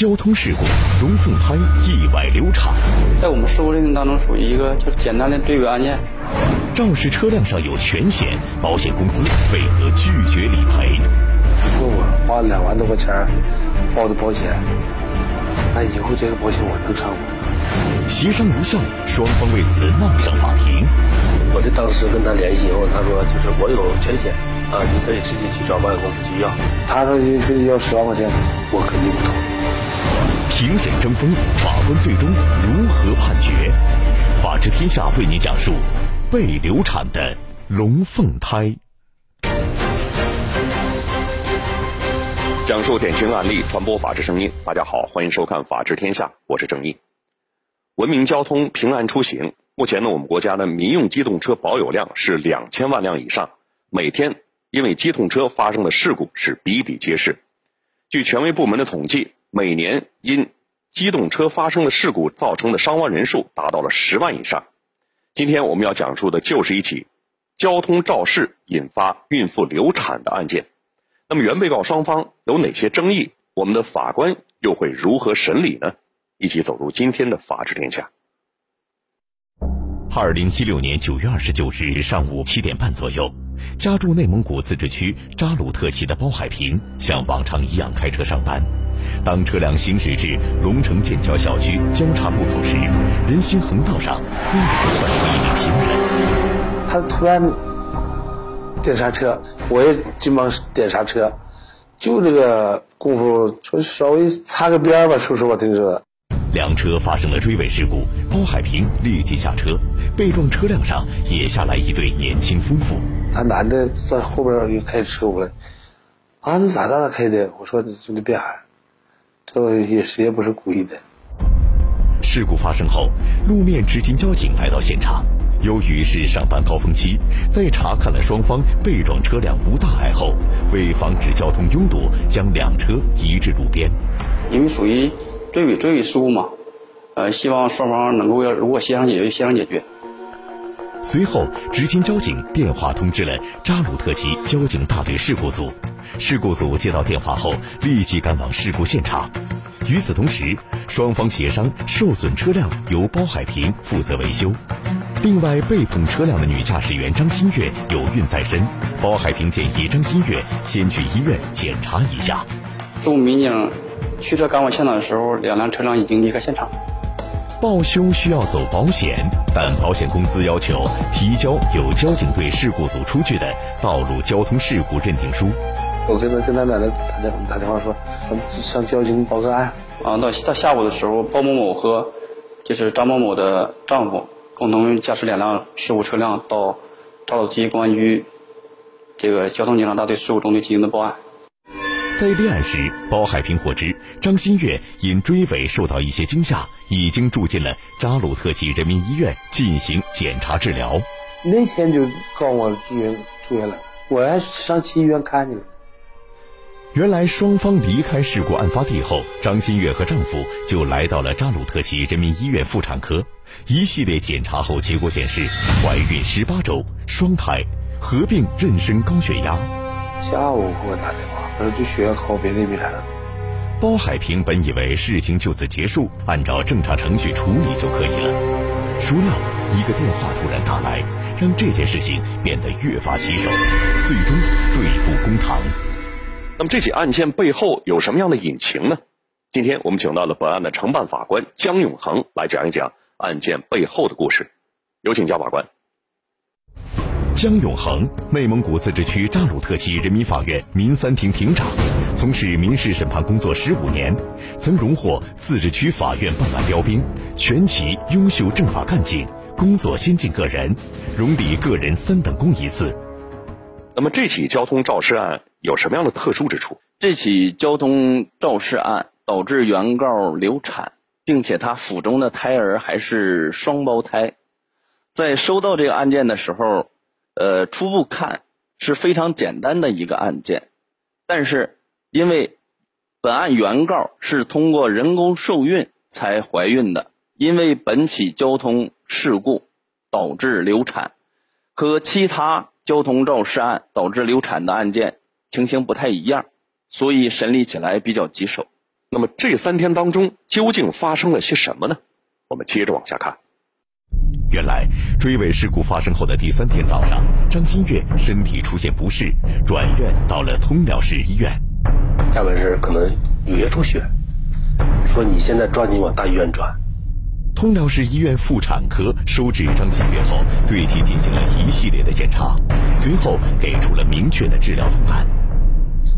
交通事故，龙凤胎意外流产。在我们事故认定当中，属于一个就是简单的追尾案件。肇事车辆上有全险，保险公司为何拒绝理赔？如果我花两万多块钱报的保险，那以后这个保险我能上吗？协商无效，双方为此闹上法庭。我就当时跟他联系以后，他说就是我有全险啊，你可以直接去找保险公司去要。他说你非得要十万块钱，我肯定不同意。庭审争锋，法官最终如何判决？法治天下为您讲述被流产的龙凤胎。讲述典型案例，传播法治声音。大家好，欢迎收看《法治天下》，我是郑毅。文明交通，平安出行。目前呢，我们国家的民用机动车保有量是两千万辆以上，每天因为机动车发生的事故是比比皆是。据权威部门的统计，每年因机动车发生的事故造成的伤亡人数达到了十万以上。今天我们要讲述的就是一起交通肇事引发孕妇流产的案件。那么原被告双方有哪些争议？我们的法官又会如何审理呢？一起走入今天的法治天下。二零一六年九月二十九日上午七点半左右，家住内蒙古自治区扎鲁特旗的包海平像往常一样开车上班。当车辆行驶至龙城建桥小区交叉路口时，人行横道上突然窜出一名行人，他突然点刹车，我也急忙点刹车，就这个功夫，稍微擦个边吧，说实话，听说。两车发生了追尾事故，包海平立即下车，被撞车辆上也下来一对年轻夫妇。他男的在后边又开车过来，啊，你咋咋咋开的？我说兄弟别喊，这也谁也不是故意的。事故发生后，路面执勤交警来到现场，由于是上班高峰期，在查看了双方被撞车辆无大碍后，为防止交通拥堵，将两车移至路边。因为属于。追尾追尾事故嘛，呃，希望双方能够要如果协商解决协商解决。随后，执勤交警电话通知了扎鲁特旗交警大队事故组，事故组接到电话后立即赶往事故现场。与此同时，双方协商受损车辆由包海平负责维修。另外，被碰车辆的女驾驶员张新月有孕在身，包海平建议张新月先去医院检查一下。事故民警。驱车赶往现场的时候，两辆车辆已经离开现场。报修需要走保险，但保险公司要求提交有交警队事故组出具的道路交通事故认定书。我跟他跟他奶奶打电打电话说，向交警报个案。啊，到到下午的时候，包某某和就是张某某的丈夫共同驾驶两辆事故车辆到扎鲁特公安局这个交通警察大队事故中队进行的报案。在立案时，包海平获知张新月因追尾受到一些惊吓，已经住进了扎鲁特旗人民医院进行检查治疗。那天就告我住院住院了，我还上去医院看去了。原来双方离开事故案发地后，张新月和丈夫就来到了扎鲁特旗人民医院妇产科，一系列检查后，结果显示怀孕十八周，双胎，合并妊娠高血压。下午给我打电话。说就血压高，别的没啥。包海平本以为事情就此结束，按照正常程序处理就可以了。孰料一个电话突然打来，让这件事情变得越发棘手，最终对簿公堂。那么这起案件背后有什么样的隐情呢？今天我们请到了本案的承办法官江永恒来讲一讲案件背后的故事。有请江法官。江永恒，内蒙古自治区扎鲁特旗人民法院民三庭庭长，从事民事审判工作十五年，曾荣获自治区法院办案标兵、全旗优秀政法干警、工作先进个人，荣立个人三等功一次。那么这起交通肇事案有什么样的特殊之处？这起交通肇事案导致原告流产，并且他腹中的胎儿还是双胞胎。在收到这个案件的时候。呃，初步看是非常简单的一个案件，但是因为本案原告是通过人工受孕才怀孕的，因为本起交通事故导致流产，和其他交通肇事案导致流产的案件情形不太一样，所以审理起来比较棘手。那么这三天当中究竟发生了些什么呢？我们接着往下看。原来追尾事故发生后的第三天早上，张新月身体出现不适，转院到了通辽市医院。下面是可能有些出血，说你现在抓紧往大医院转。通辽市医院妇产科收治张新月后，对其进行了一系列的检查，随后给出了明确的治疗方案。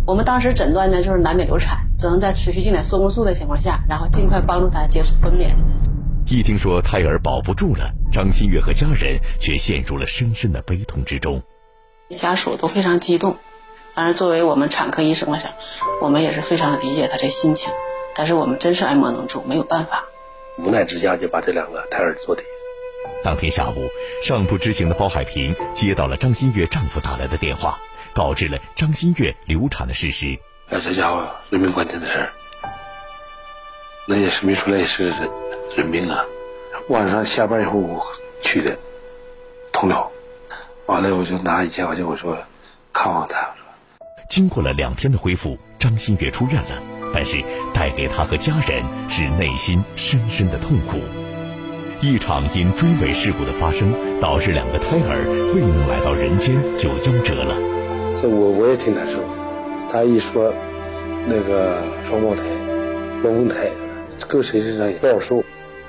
我们当时诊断呢，就是难免流产，只能在持续进点缩宫素的情况下，然后尽快帮助她结束分娩。一听说胎儿保不住了，张新月和家人却陷入了深深的悲痛之中。家属都非常激动，当然作为我们产科医生来讲，我们也是非常的理解他这心情。但是我们真是爱莫能助，没有办法。无奈之下就把这两个胎儿做的。当天下午，尚不知情的包海平接到了张新月丈夫打来的电话，告知了张新月流产的事实。哎，这家伙人命关天的事儿，那也是没出来也是人人命啊！晚上下班以后我去的，通辽，完了我就拿一千块钱，我说看望他。经过了两天的恢复，张新月出院了，但是带给他和家人是内心深深的痛苦。一场因追尾事故的发生，导致两个胎儿未能来到人间就夭折了。这我我也挺难受的。他一说那个双胞胎、龙凤胎，搁谁身上也不好受。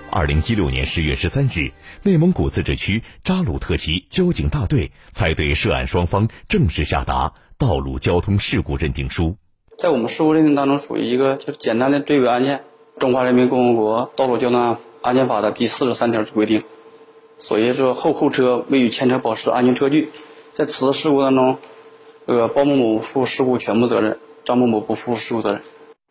二零一六年十月十三日，内蒙古自治区扎鲁特旗交警大队才对涉案双方正式下达道路交通事故认定书。在我们事故认定当中，属于一个就是简单的追尾案件。中华人民共和国道路交通安全法的第四十三条规定，所以说后后车未与前车保持安全车距，在此次事故当中，这个包某某负事故全部责任，张某某不负事故责任。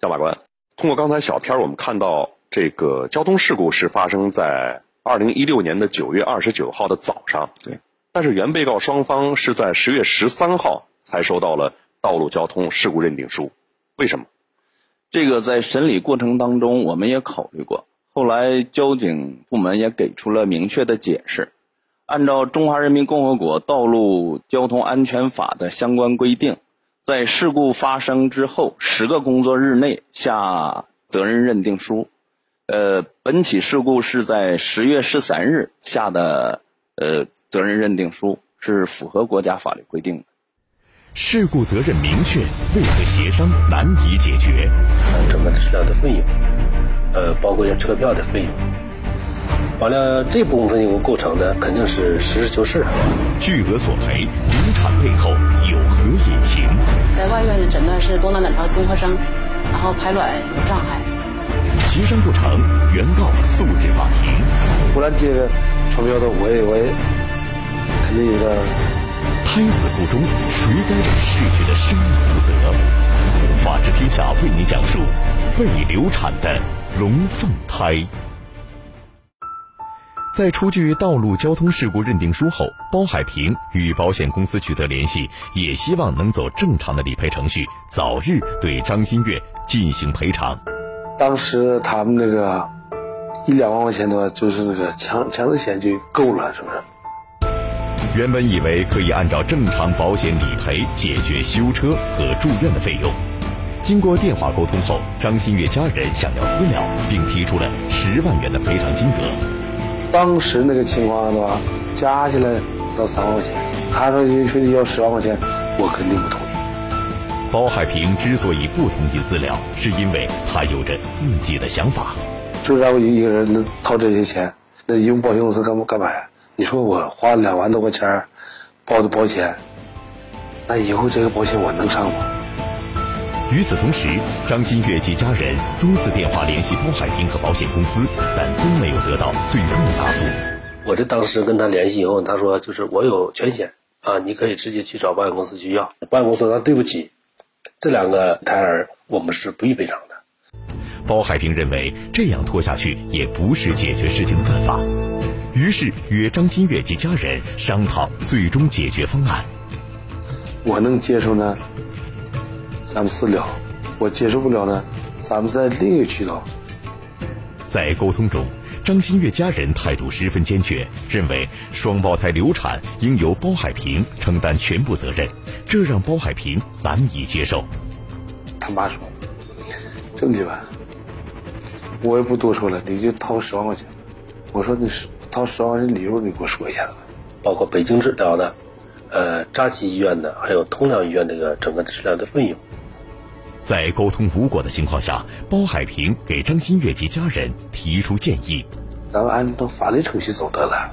张法官，通过刚才小片儿我们看到这个交通事故是发生在二零一六年的九月二十九号的早上，对。但是原被告双方是在十月十三号才收到了道路交通事故认定书，为什么？这个在审理过程当中，我们也考虑过。后来交警部门也给出了明确的解释。按照《中华人民共和国道路交通安全法》的相关规定，在事故发生之后十个工作日内下责任认定书。呃，本起事故是在十月十三日下的，呃，责任认定书是符合国家法律规定的。事故责任明确，为何协商难以解决？呃，整个治疗的费用，呃，包括一些车票的费用，完了这部分费用构成的肯定是实事求是。巨额索赔，流产背后外院的诊断是多囊卵巢综合征，然后排卵有障碍。协商不成，原告诉至法庭。忽然接个传票的，我也我也肯定有点。胎死腹中，谁该为逝去的生命负责？法治天下为你讲述被流产的龙凤胎。在出具道路交通事故认定书后，包海平与保险公司取得联系，也希望能走正常的理赔程序，早日对张新月进行赔偿。当时他们那个一两万块钱的话，就是那个强强制险就够了，是不是？原本以为可以按照正常保险理赔解决修车和住院的费用，经过电话沟通后，张新月家人想要私了，并提出了十万元的赔偿金额。当时那个情况的话，加起来到三万块钱，他说你非得要十万块钱，我肯定不同意。包海平之所以不同意私了，是因为他有着自己的想法，就让我一个人能掏这些钱，那用保险公司干嘛干嘛呀？你说我花两万多块钱报的保险，那以后这个保险我能上吗？与此同时，张馨月及家人多次电话联系包海平和保险公司，但都没有得到最终的答复。我这当时跟他联系以后，他说就是我有全险啊，你可以直接去找保险公司去要。保险公司说对不起，这两个胎儿我们是不予赔偿的。包海平认为这样拖下去也不是解决事情的办法。于是约张新月及家人商讨最终解决方案。我能接受呢，咱们私聊；我接受不了呢，咱们在另一个渠道。在沟通中，张馨月家人态度十分坚决，认为双胞胎流产应由包海平承担全部责任，这让包海平难以接受。他妈说：“这么的吧，我也不多说了，你就掏十万块钱。我说你是掏十万块钱理由，你给我说一下子。包括北京治疗的，呃，扎旗医院的，还有通辽医院这个整个治疗的费用。在沟通无果的情况下，包海平给张新月及家人提出建议：咱们按照法律程序走得了。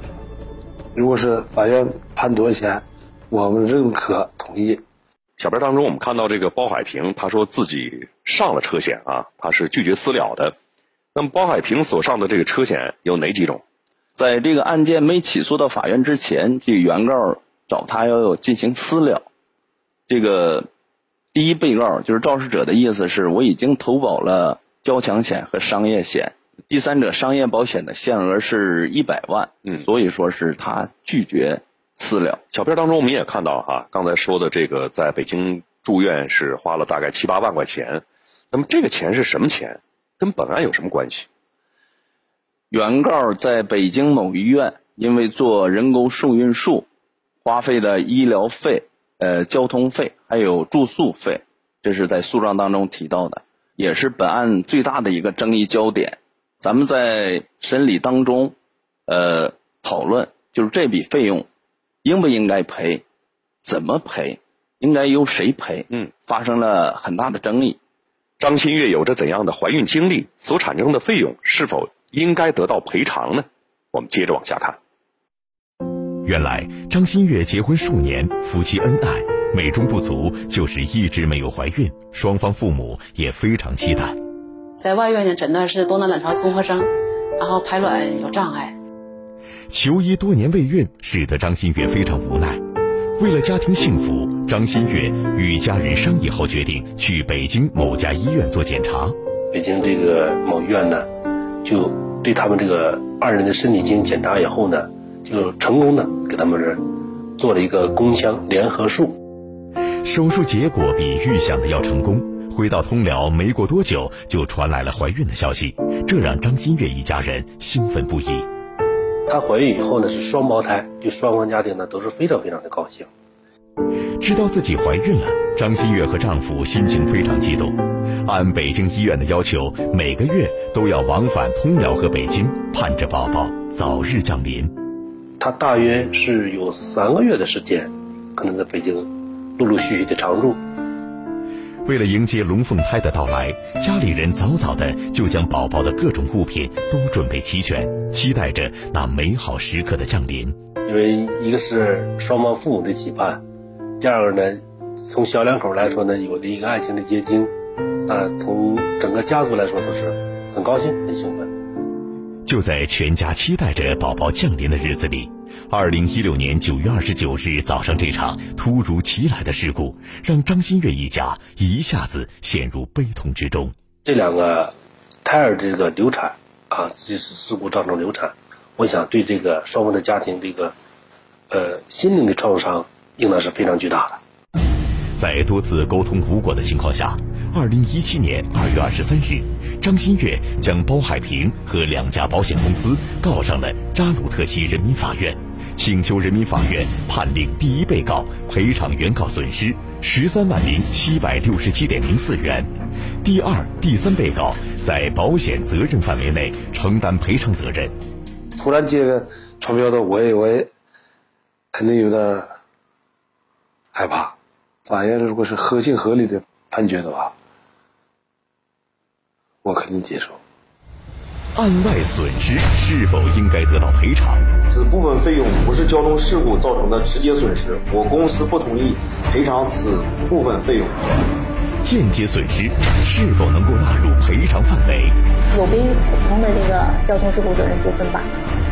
如果是法院判多少钱，我们认可同意。小片当中，我们看到这个包海平，他说自己上了车险啊，他是拒绝私了的。那么包海平所上的这个车险有哪几种？在这个案件没起诉到法院之前，这原告找他要有进行私了。这个第一被告就是肇事者的意思是我已经投保了交强险和商业险，第三者商业保险的限额是一百万，嗯，所以说是他拒绝私了。小片当中我们也看到哈，刚才说的这个在北京住院是花了大概七八万块钱，那么这个钱是什么钱？跟本案有什么关系？原告在北京某医院因为做人工受孕术，花费的医疗费、呃交通费还有住宿费，这是在诉状当中提到的，也是本案最大的一个争议焦点。咱们在审理当中，呃讨论就是这笔费用应不应该赔，怎么赔，应该由谁赔？嗯，发生了很大的争议。张新月有着怎样的怀孕经历？所产生的费用是否？应该得到赔偿呢？我们接着往下看。原来张新月结婚数年，夫妻恩爱，美中不足就是一直没有怀孕，双方父母也非常期待。在外院呢，诊断是多囊卵巢综合征，然后排卵有障碍。求医多年未孕，使得张馨月非常无奈。为了家庭幸福，张馨月与家人商议后决定去北京某家医院做检查。北京这个某医院呢？就对他们这个二人的身体进行检查以后呢，就成功的给他们这做了一个宫腔联合术。手术结果比预想的要成功。回到通辽没过多久，就传来了怀孕的消息，这让张新月一家人兴奋不已。她怀孕以后呢是双胞胎，对双方家庭呢都是非常非常的高兴。知道自己怀孕了，张新月和丈夫心情非常激动。按北京医院的要求，每个月都要往返通辽和北京，盼着宝宝早日降临。她大约是有三个月的时间，可能在北京陆陆续续的常住。为了迎接龙凤胎的到来，家里人早早的就将宝宝的各种物品都准备齐全，期待着那美好时刻的降临。因为一个是双方父母的期盼。第二个呢，从小两口来说呢，有了一个爱情的结晶，啊，从整个家族来说都是很高兴、很兴奋。就在全家期待着宝宝降临的日子里，二零一六年九月二十九日早上，这场突如其来的事故让张新月一家一下子陷入悲痛之中。这两个胎儿这个流产啊，这是事故造成流产，我想对这个双方的家庭这个呃心灵的创伤。应当是非常巨大的。在多次沟通无果的情况下，二零一七年二月二十三日，张新月将包海平和两家保险公司告上了扎鲁特旗人民法院，请求人民法院判令第一被告赔偿原告损失十三万零七百六十七点零四元，第二、第三被告在保险责任范围内承担赔偿责任。突然接个传票的，我也我也肯定有点。害怕，法院如果是合情合理的判决的话，我肯定接受。案外损失是否应该得到赔偿？此部分费用不是交通事故造成的直接损失，我公司不同意赔偿此部分费用。间接损失是否能够纳入赔偿范围？有别于普通的这个交通事故责任纠纷吧。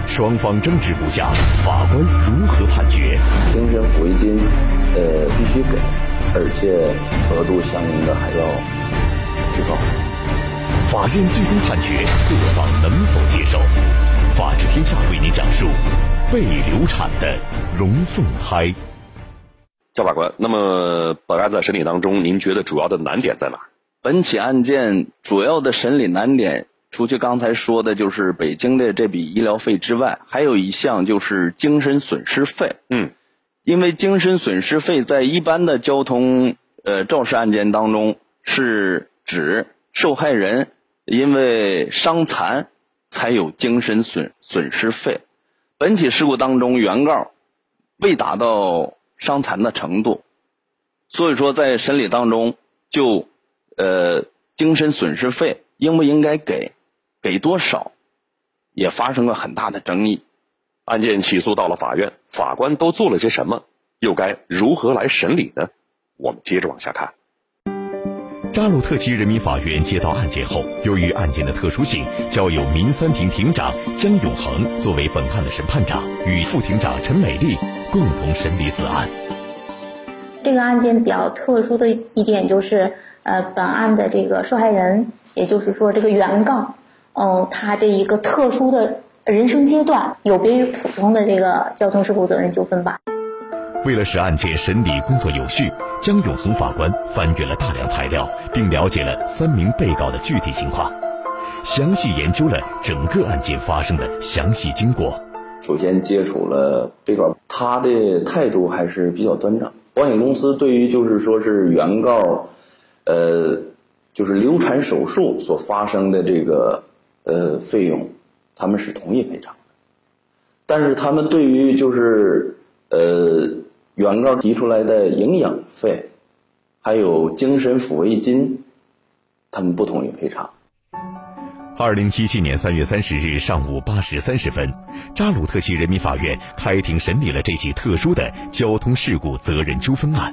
双方争执不下，法官如何判决？精神抚慰金，呃，必须给，而且额度相应的还要提高。法院最终判决，各方能否接受？法治天下为您讲述被流产的龙凤胎。赵法官，那么本案在审理当中，您觉得主要的难点在哪？本起案件主要的审理难点。除去刚才说的，就是北京的这笔医疗费之外，还有一项就是精神损失费。嗯，因为精神损失费在一般的交通呃肇事案件当中，是指受害人因为伤残才有精神损损失费。本起事故当中，原告未达到伤残的程度，所以说在审理当中就呃精神损失费应不应该给，给多少，也发生了很大的争议。案件起诉到了法院，法官都做了些什么？又该如何来审理呢？我们接着往下看。扎鲁特旗人民法院接到案件后，由于案件的特殊性，交由民三庭庭长江永恒作为本案的审判长，与副庭长陈美丽共同审理此案。这个案件比较特殊的一点就是，呃，本案的这个受害人，也就是说这个原告，哦，他这一个特殊的人生阶段，有别于普通的这个交通事故责任纠纷吧。为了使案件审理工作有序，江永恒法官翻阅了大量材料，并了解了三名被告的具体情况，详细研究了整个案件发生的详细经过。首先接触了被告，他的态度还是比较端正。保险公司对于就是说是原告，呃，就是流产手术所发生的这个呃费用，他们是同意赔偿的，但是他们对于就是呃。原告提出来的营养费，还有精神抚慰金，他们不同意赔偿。二零一七年三月三十日上午八时三十分，扎鲁特旗人民法院开庭审理了这起特殊的交通事故责任纠纷案。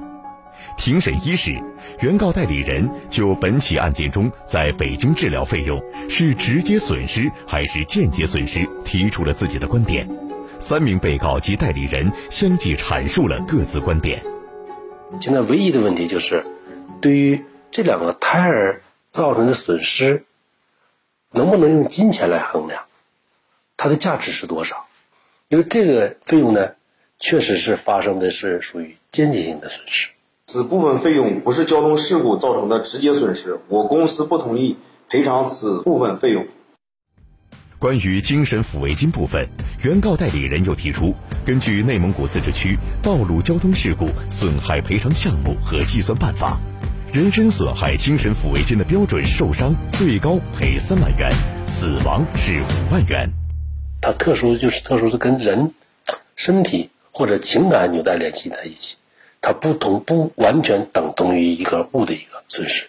庭审一时，原告代理人就本起案件中在北京治疗费用是直接损失还是间接损失，提出了自己的观点。三名被告及代理人相继阐述了各自观点。现在唯一的问题就是，对于这两个胎儿造成的损失，能不能用金钱来衡量？它的价值是多少？因为这个费用呢，确实是发生的是属于间接性的损失。此部分费用不是交通事故造成的直接损失，我公司不同意赔偿此部分费用。关于精神抚慰金部分，原告代理人又提出，根据内蒙古自治区道路交通事故损害赔偿项目和计算办法，人身损害精神抚慰金的标准，受伤最高赔三万元，死亡是五万元。它特殊就是特殊是跟人身体或者情感纽带联系在一起，它不同不完全等同于一个物的一个损失。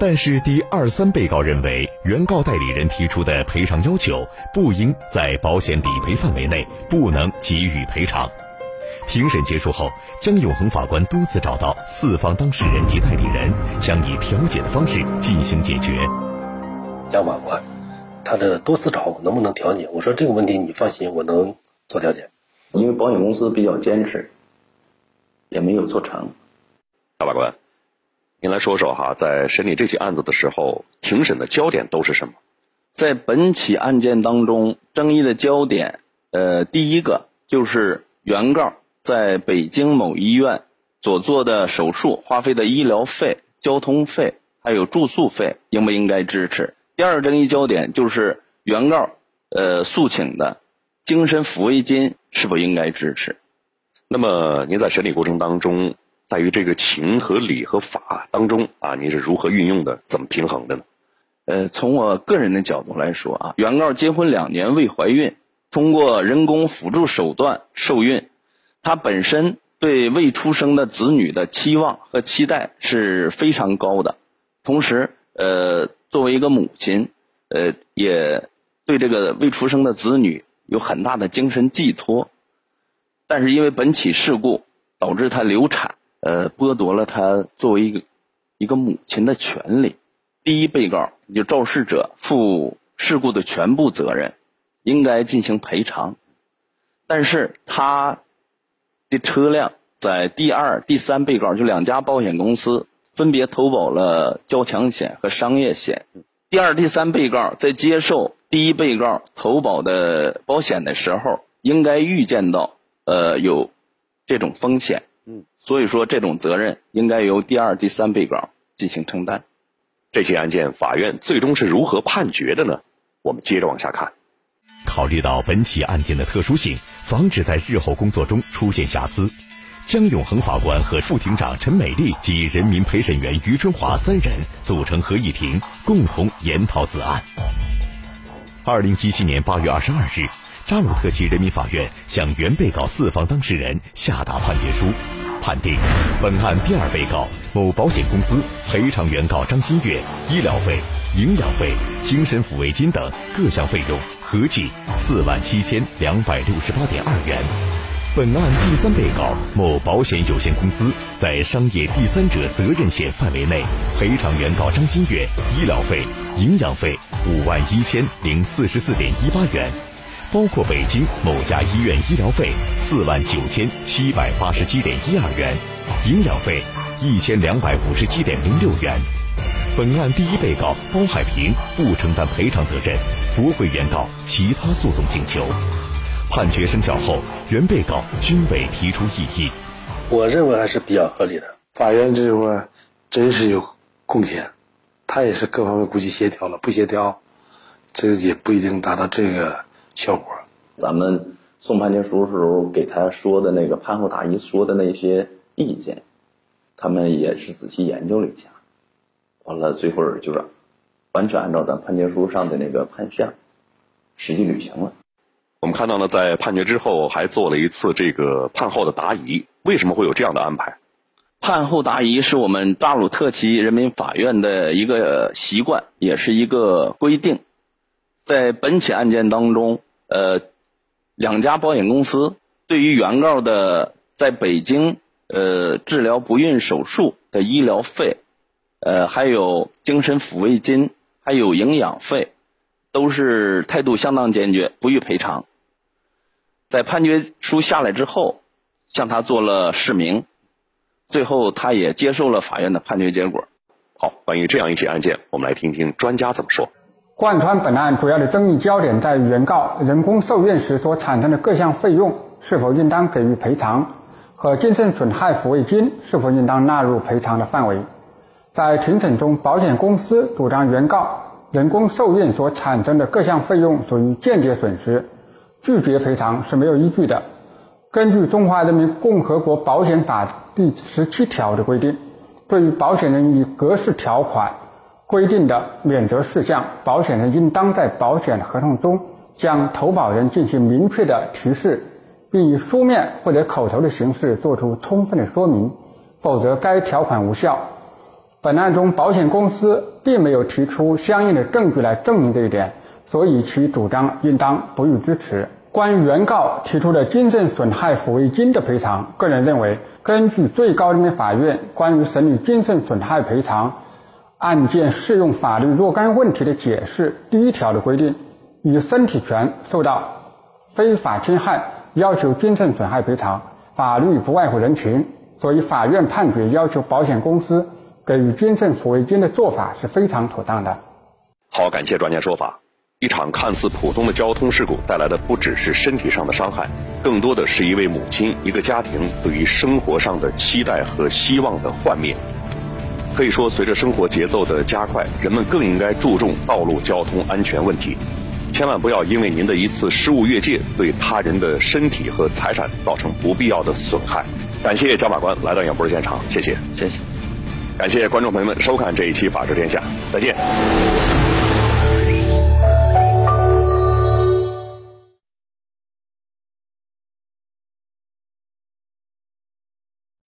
但是，第二三被告认为，原告代理人提出的赔偿要求不应在保险理赔范围内，不能给予赔偿。庭审结束后，江永恒法官多次找到四方当事人及代理人，想以调解的方式进行解决。江法官，他的多次找我能不能调解？我说这个问题你放心，我能做调解。因为保险公司比较坚持，也没有做成。大法官。您来说说哈，在审理这起案子的时候，庭审的焦点都是什么？在本起案件当中，争议的焦点，呃，第一个就是原告在北京某医院所做的手术花费的医疗费、交通费还有住宿费应不应该支持？第二个争议焦点就是原告呃诉请的精神抚慰金是否应该支持？那么您在审理过程当中？在于这个情和理和法当中啊，你是如何运用的？怎么平衡的呢？呃，从我个人的角度来说啊，原告结婚两年未怀孕，通过人工辅助手段受孕，她本身对未出生的子女的期望和期待是非常高的，同时，呃，作为一个母亲，呃，也对这个未出生的子女有很大的精神寄托，但是因为本起事故导致她流产。呃，剥夺了他作为一个一个母亲的权利。第一被告就肇事者负事故的全部责任，应该进行赔偿。但是他的车辆在第二、第三被告就两家保险公司分别投保了交强险和商业险。第二、第三被告在接受第一被告投保的保险的时候，应该预见到呃有这种风险。嗯，所以说这种责任应该由第二、第三被告进行承担。这起案件法院最终是如何判决的呢？我们接着往下看。考虑到本起案件的特殊性，防止在日后工作中出现瑕疵，江永恒法官和副庭长陈美丽及人民陪审员于春华三人组成合议庭，共同研讨此案。二零一七年八月二十二日，扎鲁特旗人民法院向原被告四方当事人下达判决书，判定本案第二被告某保险公司赔偿原告张新月医疗费、营养费、精神抚慰金等各项费用合计四万七千两百六十八点二元。本案第三被告某保险有限公司在商业第三者责任险范围内赔偿原告张新月医疗费、营养费五万一千零四十四点一八元，包括北京某家医院医疗费四万九千七百八十七点一二元，营养费一千两百五十七点零六元。本案第一被告包海平不承担赔偿责任，驳回原告其他诉讼请求。判决生效后，原被告均未提出异议。我认为还是比较合理的。法院这块真是有贡献，他也是各方面估计协调了，不协调，这个也不一定达到这个效果。咱们送判决书时候给他说的那个判后答疑说的那些意见，他们也是仔细研究了一下，完了最后就是完全按照咱判决书上的那个判项实际履行了。我们看到呢，在判决之后还做了一次这个判后的答疑。为什么会有这样的安排？判后答疑是我们扎鲁特旗人民法院的一个习惯，也是一个规定。在本起案件当中，呃，两家保险公司对于原告的在北京呃治疗不孕手术的医疗费，呃，还有精神抚慰金，还有营养费，都是态度相当坚决，不予赔偿。在判决书下来之后，向他做了释明，最后他也接受了法院的判决结果。好，关于这样一起案件，我们来听听专家怎么说。贯穿本案主要的争议焦点在于原告人工受孕时所产生的各项费用是否应当给予赔偿，和精神损害抚慰金是否应当纳入赔偿的范围。在庭审中，保险公司主张原告人工受孕所产生的各项费用属于间接损失。拒绝赔偿是没有依据的。根据《中华人民共和国保险法》第十七条的规定，对于保险人以格式条款规定的免责事项，保险人应当在保险合同中将投保人进行明确的提示，并以书面或者口头的形式作出充分的说明，否则该条款无效。本案中，保险公司并没有提出相应的证据来证明这一点。所以其主张应当不予支持。关于原告提出的精神损害抚慰金的赔偿，个人认为，根据最高人民法院关于审理精神损害赔偿案件适用法律若干问题的解释第一条的规定，以身体权受到非法侵害要求精神损害赔偿，法律不外乎人情，所以法院判决要求保险公司给予精神抚慰金的做法是非常妥当的。好，感谢专家说法。一场看似普通的交通事故带来的不只是身体上的伤害，更多的是一位母亲、一个家庭对于生活上的期待和希望的幻灭。可以说，随着生活节奏的加快，人们更应该注重道路交通安全问题。千万不要因为您的一次失误越界，对他人的身体和财产造成不必要的损害。感谢焦法官来到演播室现场，谢谢，谢谢。感谢观众朋友们收看这一期《法治天下》，再见。